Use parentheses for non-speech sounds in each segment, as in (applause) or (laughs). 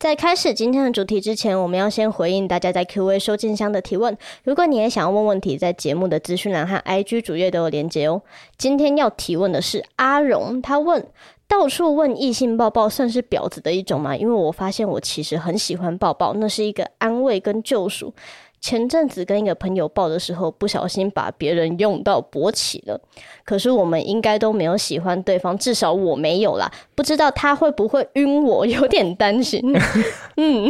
在开始今天的主题之前，我们要先回应大家在 Q&A 收件箱的提问。如果你也想要问问题，在节目的资讯栏和 IG 主页都有连接哦。今天要提问的是阿荣，他问：到处问异性抱抱算是婊子的一种吗？因为我发现我其实很喜欢抱抱，那是一个安慰跟救赎。前阵子跟一个朋友抱的时候，不小心把别人用到勃起了。可是我们应该都没有喜欢对方，至少我没有啦。不知道他会不会晕我，有点担心。(laughs) 嗯，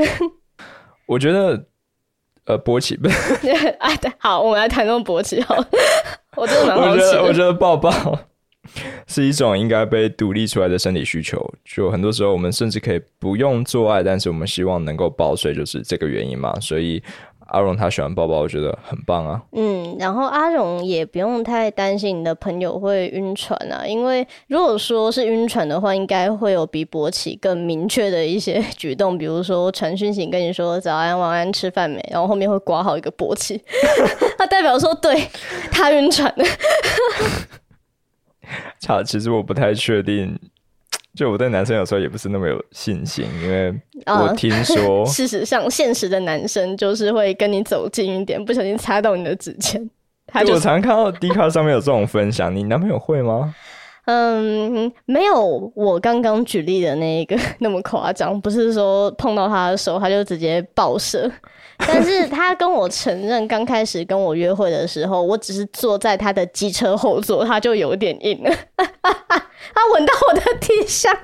我觉得，呃，勃起不？(laughs) 哎，好，我们来谈论勃起。好，(laughs) 我真的蛮好奇。我觉得，我觉得抱抱是一种应该被独立出来的生理需求。就很多时候，我们甚至可以不用做爱，但是我们希望能够抱睡，就是这个原因嘛。所以。阿荣他喜欢抱抱，我觉得很棒啊。嗯，然后阿荣也不用太担心你的朋友会晕船啊，因为如果说是晕船的话，应该会有比勃起更明确的一些举动，比如说传讯息跟你说早安、晚安、吃饭没，然后后面会挂好一个勃起，(laughs) 他代表说对他晕船了。(laughs) 差，其实我不太确定。就我对男生有时候也不是那么有信心，因为我听说，(laughs) 事实上，现实的男生就是会跟你走近一点，不小心擦到你的指尖。我常看到 D 卡上面有这种分享，你男朋友会吗？嗯，没有，我刚刚举例的那一个 (laughs) 那么夸张，不是说碰到他的时候他就直接爆射，但是他跟我承认，刚开始跟我约会的时候，我只是坐在他的机车后座，他就有点硬了。(laughs) 他闻到我的体香，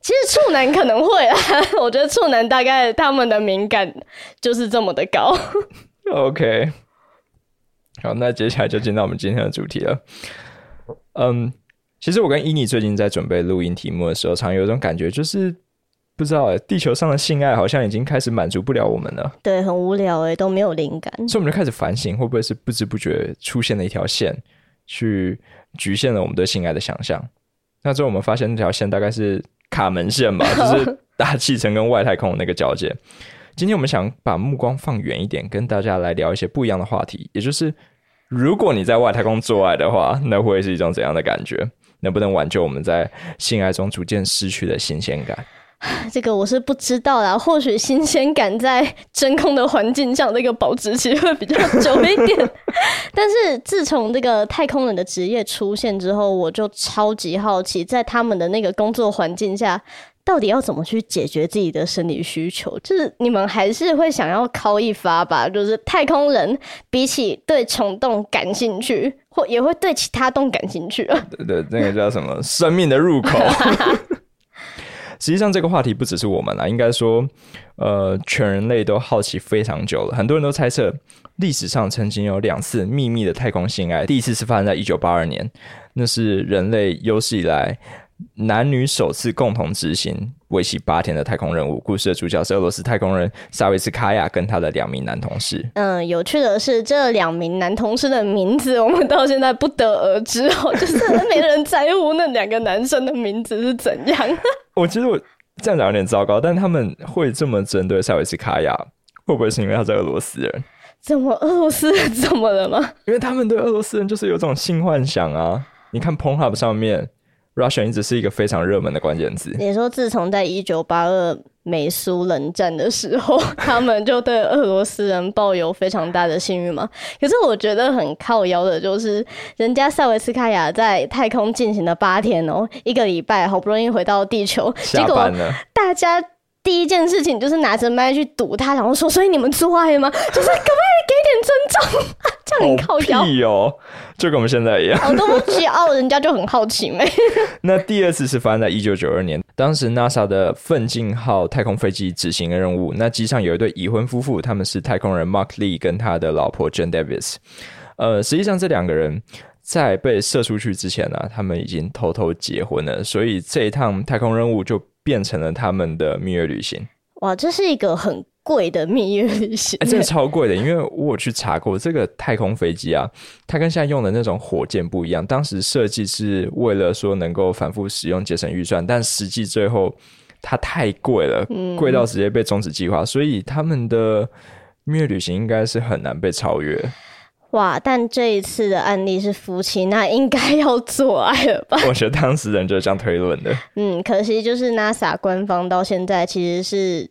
其实处男可能会啊，(laughs) 我觉得处男大概他们的敏感就是这么的高。OK，好，那接下来就进到我们今天的主题了。嗯，其实我跟伊妮最近在准备录音题目的时候，常有一种感觉，就是不知道地球上的性爱好像已经开始满足不了我们了。对，很无聊哎，都没有灵感，所以我们就开始反省，会不会是不知不觉出现了一条线去。局限了我们对性爱的想象。那之后我们发现那条线大概是卡门线吧，(laughs) 就是大气层跟外太空的那个交界。今天我们想把目光放远一点，跟大家来聊一些不一样的话题。也就是，如果你在外太空做爱的话，那会是一种怎样的感觉？能不能挽救我们在性爱中逐渐失去的新鲜感？(sighs) 这个我是不知道啦，或许新鲜感在真空的环境下，那个保质期会比较久一点。(laughs) 但是自从这个太空人的职业出现之后，我就超级好奇，在他们的那个工作环境下，到底要怎么去解决自己的生理需求？就是你们还是会想要靠一发吧？就是太空人比起对虫洞感兴趣，或也会对其他洞感兴趣啊？对对，那个叫什么？生命的入口。(laughs) (laughs) 实际上，这个话题不只是我们啦，应该说，呃，全人类都好奇非常久了。很多人都猜测，历史上曾经有两次秘密的太空性爱，第一次是发生在一九八二年，那是人类有史以来。男女首次共同执行为期八天的太空任务。故事的主角是俄罗斯太空人萨维斯卡娅跟他的两名男同事。嗯，有趣的是，这两名男同事的名字我们到现在不得而知哦，就是没人在乎那两个男生的名字是怎样。(laughs) 我觉得我这样讲有点糟糕，但他们会这么针对萨维斯卡娅，会不会是因为他是俄罗斯人？怎么俄罗斯人怎么了吗？因为他们对俄罗斯人就是有种性幻想啊！你看 Pornhub 上面。Russian 一直是一个非常热门的关键词。你说，自从在一九八二美苏冷战的时候，他们就对俄罗斯人抱有非常大的信誉吗？可是我觉得很靠腰的，就是人家塞维斯卡娅在太空进行了八天哦，一个礼拜，好不容易回到地球，结果大家。第一件事情就是拿着麦去堵他，然后说：“所以你们做爱吗？就是给点尊重？这样很靠腰哦，就跟我们现在一样。我都不骄傲，人家就很好奇没？(laughs) 那第二次是发生在一九九二年，当时 NASA 的奋进号太空飞机执行的任务，那机上有一对已婚夫妇，他们是太空人 Mark Lee 跟他的老婆 Jane Davis。呃，实际上这两个人在被射出去之前呢，他们已经偷偷结婚了，所以这一趟太空任务就。变成了他们的蜜月旅行。哇，这是一个很贵的蜜月旅行，真的超贵的。因为我有去查过，这个太空飞机啊，它跟现在用的那种火箭不一样。当时设计是为了说能够反复使用，节省预算，但实际最后它太贵了，贵到直接被终止计划。所以他们的蜜月旅行应该是很难被超越。哇！但这一次的案例是夫妻，那应该要做爱了吧？我觉得当事人就是这样推论的。嗯，可惜就是 NASA 官方到现在其实是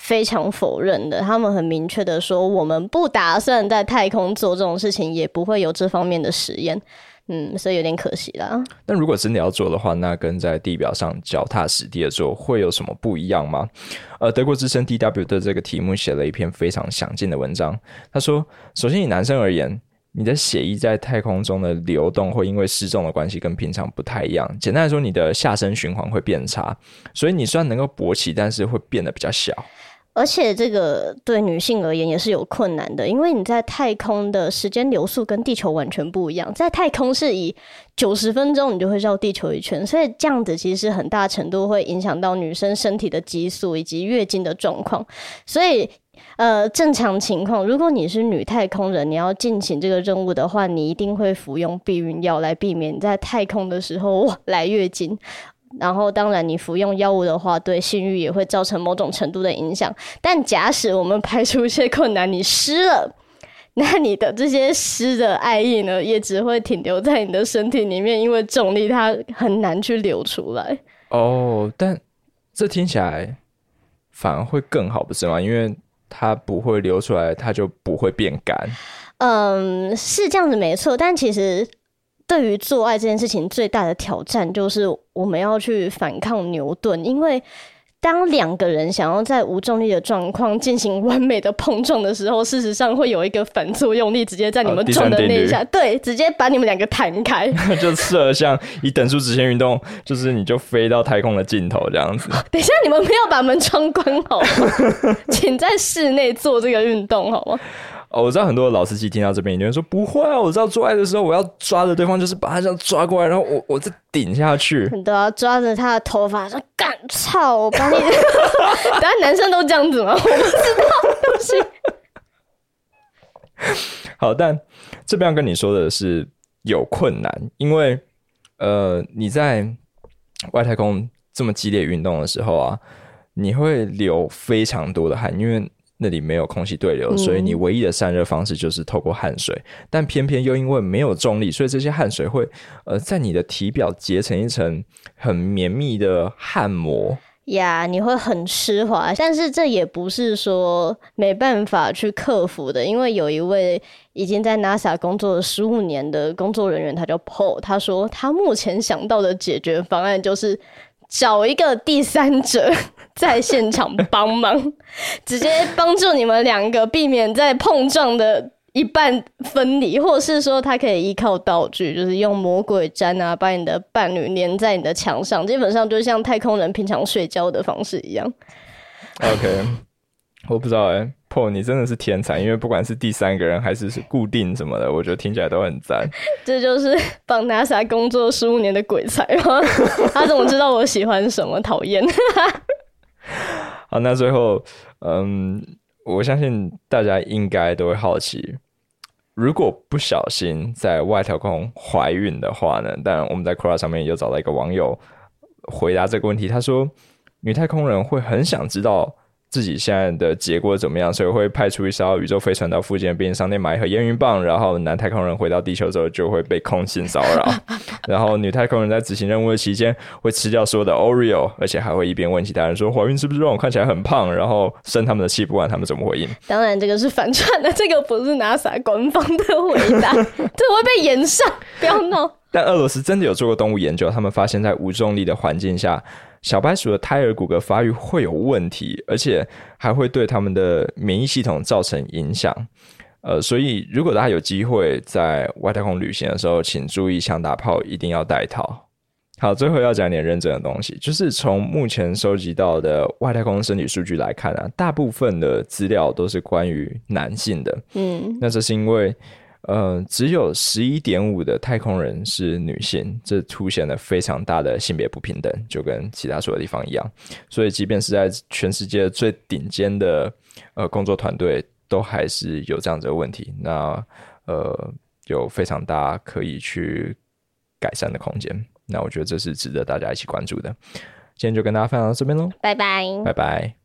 非常否认的，他们很明确的说，我们不打算在太空做这种事情，也不会有这方面的实验。嗯，所以有点可惜啦。那如果真的要做的话，那跟在地表上脚踏实地的做会有什么不一样吗？呃，德国之声 DW 的这个题目写了一篇非常详尽的文章。他说，首先以男生而言，你的血液在太空中的流动会因为失重的关系跟平常不太一样。简单来说，你的下身循环会变差，所以你虽然能够勃起，但是会变得比较小。而且这个对女性而言也是有困难的，因为你在太空的时间流速跟地球完全不一样，在太空是以九十分钟你就会绕地球一圈，所以这样子其实很大程度会影响到女生身体的激素以及月经的状况。所以，呃，正常情况，如果你是女太空人，你要进行这个任务的话，你一定会服用避孕药来避免在太空的时候来月经。然后，当然，你服用药物的话，对性欲也会造成某种程度的影响。但假使我们排除一些困难，你湿了，(laughs) 那你的这些湿的爱意呢，也只会停留在你的身体里面，因为重力它很难去流出来。哦，但这听起来反而会更好，不是吗？因为它不会流出来，它就不会变干。嗯，是这样子，没错。但其实。对于做爱这件事情，最大的挑战就是我们要去反抗牛顿，因为当两个人想要在无重力的状况进行完美的碰撞的时候，事实上会有一个反作用力直接在你们撞的那一下，对，直接把你们两个弹开，(laughs) 就射像以等速直线运动，(laughs) 就是你就飞到太空的尽头这样子。等一下，你们没有把门窗关好，(laughs) 请在室内做这个运动好吗？哦，我知道很多老司机听到这边，有人说不会啊，我知道做爱的时候我要抓着对方，就是把他这样抓过来，然后我我再顶下去，你都要抓着他的头发说干操，我把你，(laughs) 等下男生都这样子吗？我不知道。(laughs) 好，但这边要跟你说的是有困难，因为呃你在外太空这么激烈运动的时候啊，你会流非常多的汗，因为。那里没有空气对流，所以你唯一的散热方式就是透过汗水。但偏偏又因为没有重力，所以这些汗水会呃在你的体表结成一层很绵密的汗膜呀，你会很湿滑。但是这也不是说没办法去克服的，因为有一位已经在 NASA 工作了十五年的工作人员，他叫 Paul，他说他目前想到的解决方案就是。找一个第三者在现场帮忙，(laughs) 直接帮助你们两个避免在碰撞的一半分离，或者是说他可以依靠道具，就是用魔鬼毡啊，把你的伴侣粘在你的墙上，基本上就像太空人平常睡觉的方式一样。OK，我不知道哎。破，你真的是天才，因为不管是第三个人还是是固定什么的，我觉得听起来都很赞。(laughs) 这就是帮 NASA 工作十五年的鬼才吗？(laughs) 他怎么知道我喜欢什么？讨厌。好，那最后，嗯，我相信大家应该都会好奇，如果不小心在外太空怀孕的话呢？但我们在 Cross 上面有找到一个网友回答这个问题，他说，女太空人会很想知道。自己现在的结果怎么样？所以会派出一艘宇宙飞船到附近的便利商店买一盒烟云棒，然后男太空人回到地球之后就会被空性骚扰，(laughs) 然后女太空人在执行任务的期间会吃掉所有的 Oreo，而且还会一边问其他人说怀孕是不是让我看起来很胖，然后生他们的气，不管他们怎么回应。当然，这个是反串的，这个不是 NASA 官方的回答，(laughs) 这会被延上，不要闹。但俄罗斯真的有做过动物研究，他们发现，在无重力的环境下。小白鼠的胎儿骨骼发育会有问题，而且还会对他们的免疫系统造成影响。呃，所以如果大家有机会在外太空旅行的时候，请注意枪打炮一定要带套。好，最后要讲点认真的东西，就是从目前收集到的外太空身体数据来看啊，大部分的资料都是关于男性的。嗯，那这是因为。呃，只有十一点五的太空人是女性，这凸显了非常大的性别不平等，就跟其他所有地方一样。所以，即便是在全世界最顶尖的呃工作团队，都还是有这样子的问题。那呃，有非常大可以去改善的空间。那我觉得这是值得大家一起关注的。今天就跟大家分享到这边喽，拜拜，拜拜。